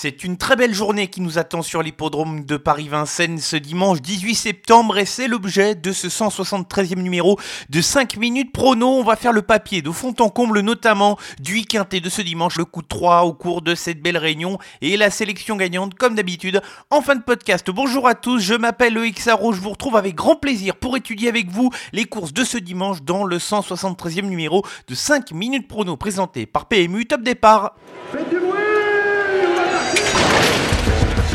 C'est une très belle journée qui nous attend sur l'hippodrome de Paris-Vincennes ce dimanche 18 septembre et c'est l'objet de ce 173e numéro de 5 minutes prono. On va faire le papier de fond en comble notamment du quintet de ce dimanche, le coup de 3 au cours de cette belle réunion et la sélection gagnante comme d'habitude en fin de podcast. Bonjour à tous, je m'appelle Loïc Sarro, je vous retrouve avec grand plaisir pour étudier avec vous les courses de ce dimanche dans le 173e numéro de 5 minutes prono présenté par PMU. Top départ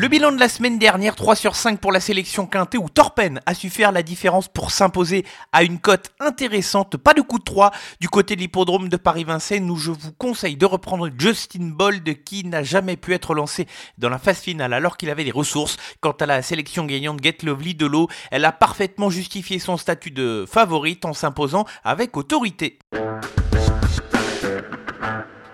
Le bilan de la semaine dernière, 3 sur 5 pour la sélection quintée où Torpen a su faire la différence pour s'imposer à une cote intéressante. Pas de coup de 3 du côté de l'hippodrome de Paris-Vincennes où je vous conseille de reprendre Justin Bold qui n'a jamais pu être lancé dans la phase finale alors qu'il avait les ressources. Quant à la sélection gagnante Get Lovely de l'eau, elle a parfaitement justifié son statut de favorite en s'imposant avec autorité.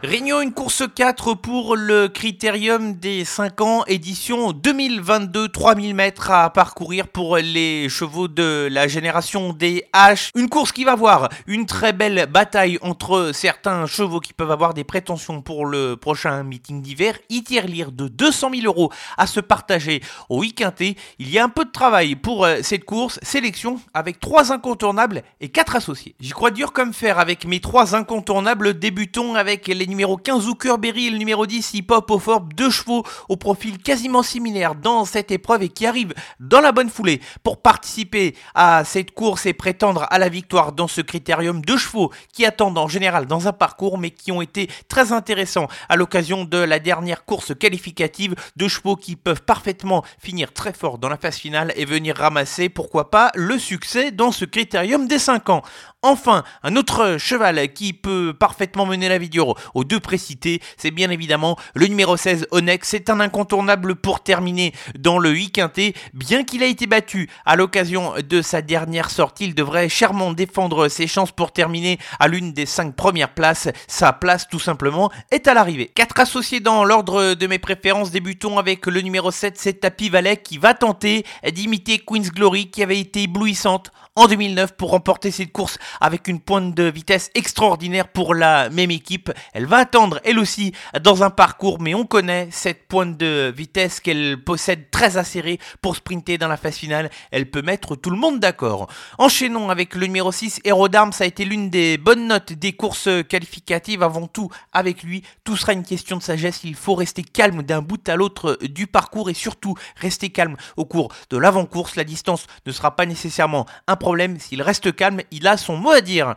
Réunion une course 4 pour le critérium des 5 ans, édition 2022, 3000 mètres à parcourir pour les chevaux de la génération des H. Une course qui va voir une très belle bataille entre certains chevaux qui peuvent avoir des prétentions pour le prochain meeting d'hiver. lire de 200 000 euros à se partager au week-end. Il y a un peu de travail pour euh, cette course, sélection avec 3 incontournables et 4 associés. J'y crois dur comme fer avec mes 3 incontournables, débutons avec les numéro 15 Berry et le numéro 10 Hip Hop au Forbes, deux chevaux au profil quasiment similaire dans cette épreuve et qui arrivent dans la bonne foulée pour participer à cette course et prétendre à la victoire dans ce critérium. Deux chevaux qui attendent en général dans un parcours mais qui ont été très intéressants à l'occasion de la dernière course qualificative. Deux chevaux qui peuvent parfaitement finir très fort dans la phase finale et venir ramasser, pourquoi pas, le succès dans ce critérium des 5 ans. Enfin, un autre cheval qui peut parfaitement mener la vidéo aux deux précités, c'est bien évidemment le numéro 16 Onex. C'est un incontournable pour terminer dans le 8 quintet. Bien qu'il a été battu à l'occasion de sa dernière sortie, il devrait chèrement défendre ses chances pour terminer à l'une des 5 premières places. Sa place tout simplement est à l'arrivée. Quatre associés dans l'ordre de mes préférences. Débutons avec le numéro 7, c'est Tapi Valet qui va tenter d'imiter Queen's Glory qui avait été éblouissante en 2009 pour remporter cette course avec une pointe de vitesse extraordinaire pour la même équipe. Elle va attendre elle aussi dans un parcours, mais on connaît cette pointe de vitesse qu'elle possède très acérée pour sprinter dans la phase finale. Elle peut mettre tout le monde d'accord. Enchaînons avec le numéro 6, Aerodarm. Ça a été l'une des bonnes notes des courses qualificatives. Avant tout, avec lui, tout sera une question de sagesse. Il faut rester calme d'un bout à l'autre du parcours et surtout rester calme au cours de l'avant-course. La distance ne sera pas nécessairement un s'il reste calme, il a son mot à dire.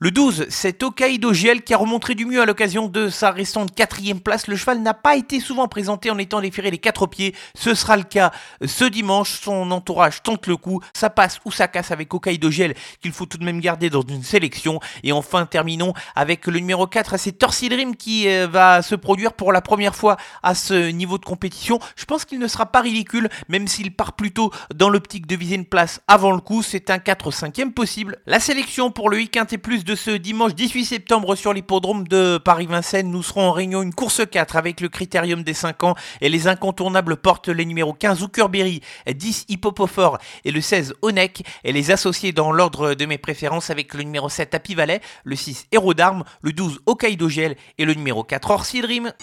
Le 12, c'est Okaido Giel qui a remontré du mieux à l'occasion de sa récente quatrième place. Le cheval n'a pas été souvent présenté en étant déféré les quatre pieds. Ce sera le cas ce dimanche. Son entourage tente le coup. Ça passe ou ça casse avec Okaido Giel qu'il faut tout de même garder dans une sélection. Et enfin, terminons avec le numéro 4, c'est Dream qui euh, va se produire pour la première fois à ce niveau de compétition. Je pense qu'il ne sera pas ridicule, même s'il part plutôt dans l'optique de viser une place avant le coup. C'est un 4-5e possible. La sélection pour le week-end est plus de ce dimanche 18 septembre sur l'hippodrome de Paris-Vincennes. Nous serons en réunion une course 4 avec le critérium des 5 ans et les incontournables portent les numéros 15 Zuckerberry, 10 Hippopophore et le 16 Onek et les associés dans l'ordre de mes préférences avec le numéro 7 Happy Valley, le 6 Héros d'Armes, le 12 Hokkaido Gel et le numéro 4 Orsi Dream.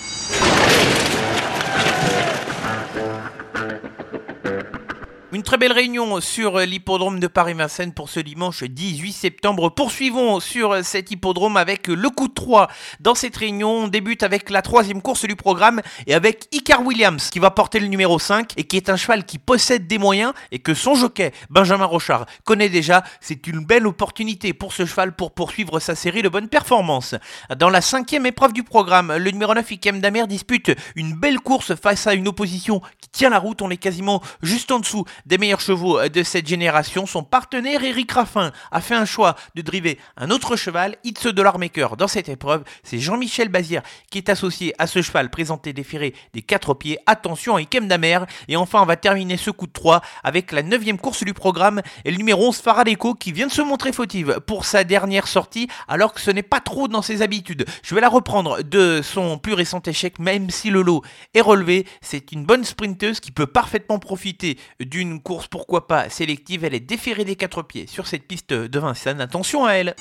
Très belle réunion sur l'hippodrome de Paris-Vincennes pour ce dimanche 18 septembre. Poursuivons sur cet hippodrome avec le coup de 3. Dans cette réunion, on débute avec la troisième course du programme et avec Icar Williams qui va porter le numéro 5 et qui est un cheval qui possède des moyens et que son jockey, Benjamin Rochard, connaît déjà. C'est une belle opportunité pour ce cheval pour poursuivre sa série de bonnes performances. Dans la cinquième épreuve du programme, le numéro 9 Ikem Damer dispute une belle course face à une opposition qui tient la route. On est quasiment juste en dessous des meilleurs chevaux de cette génération. Son partenaire Eric Raffin a fait un choix de driver un autre cheval, It's Dollar Maker. Dans cette épreuve, c'est Jean-Michel Bazir qui est associé à ce cheval présenté déféré des quatre pieds. Attention à Ikem Damer. Et enfin, on va terminer ce coup de 3 avec la neuvième course du programme et le numéro 11 Faradeco qui vient de se montrer fautive pour sa dernière sortie alors que ce n'est pas trop dans ses habitudes. Je vais la reprendre de son plus récent échec même si le lot est relevé. C'est une bonne sprinteuse qui peut parfaitement profiter d'une course pourquoi pas sélective. Elle est déférée des quatre pieds sur cette piste de Vincennes. Attention à elle.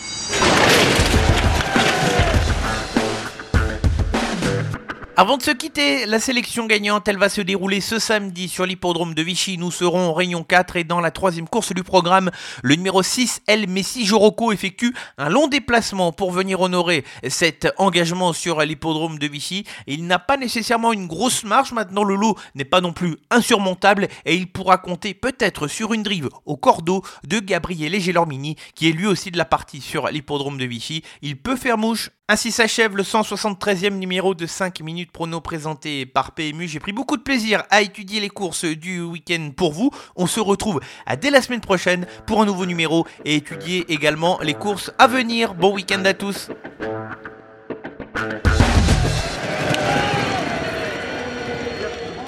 Avant de se quitter, la sélection gagnante, elle va se dérouler ce samedi sur l'hippodrome de Vichy. Nous serons en Réunion 4 et dans la troisième course du programme, le numéro 6, El Messi Joroco, effectue un long déplacement pour venir honorer cet engagement sur l'hippodrome de Vichy. Il n'a pas nécessairement une grosse marche, maintenant le lot n'est pas non plus insurmontable et il pourra compter peut-être sur une drive au cordeau de Gabriele Gelormini qui est lui aussi de la partie sur l'hippodrome de Vichy. Il peut faire mouche ainsi s'achève le 173e numéro de 5 minutes prono présenté par PMU. J'ai pris beaucoup de plaisir à étudier les courses du week-end pour vous. On se retrouve dès la semaine prochaine pour un nouveau numéro et étudier également les courses à venir. Bon week-end à tous.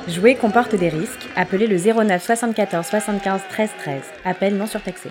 Jouer comporte des risques. Appelez le 09 74 75 13 13. Appel non surtaxé.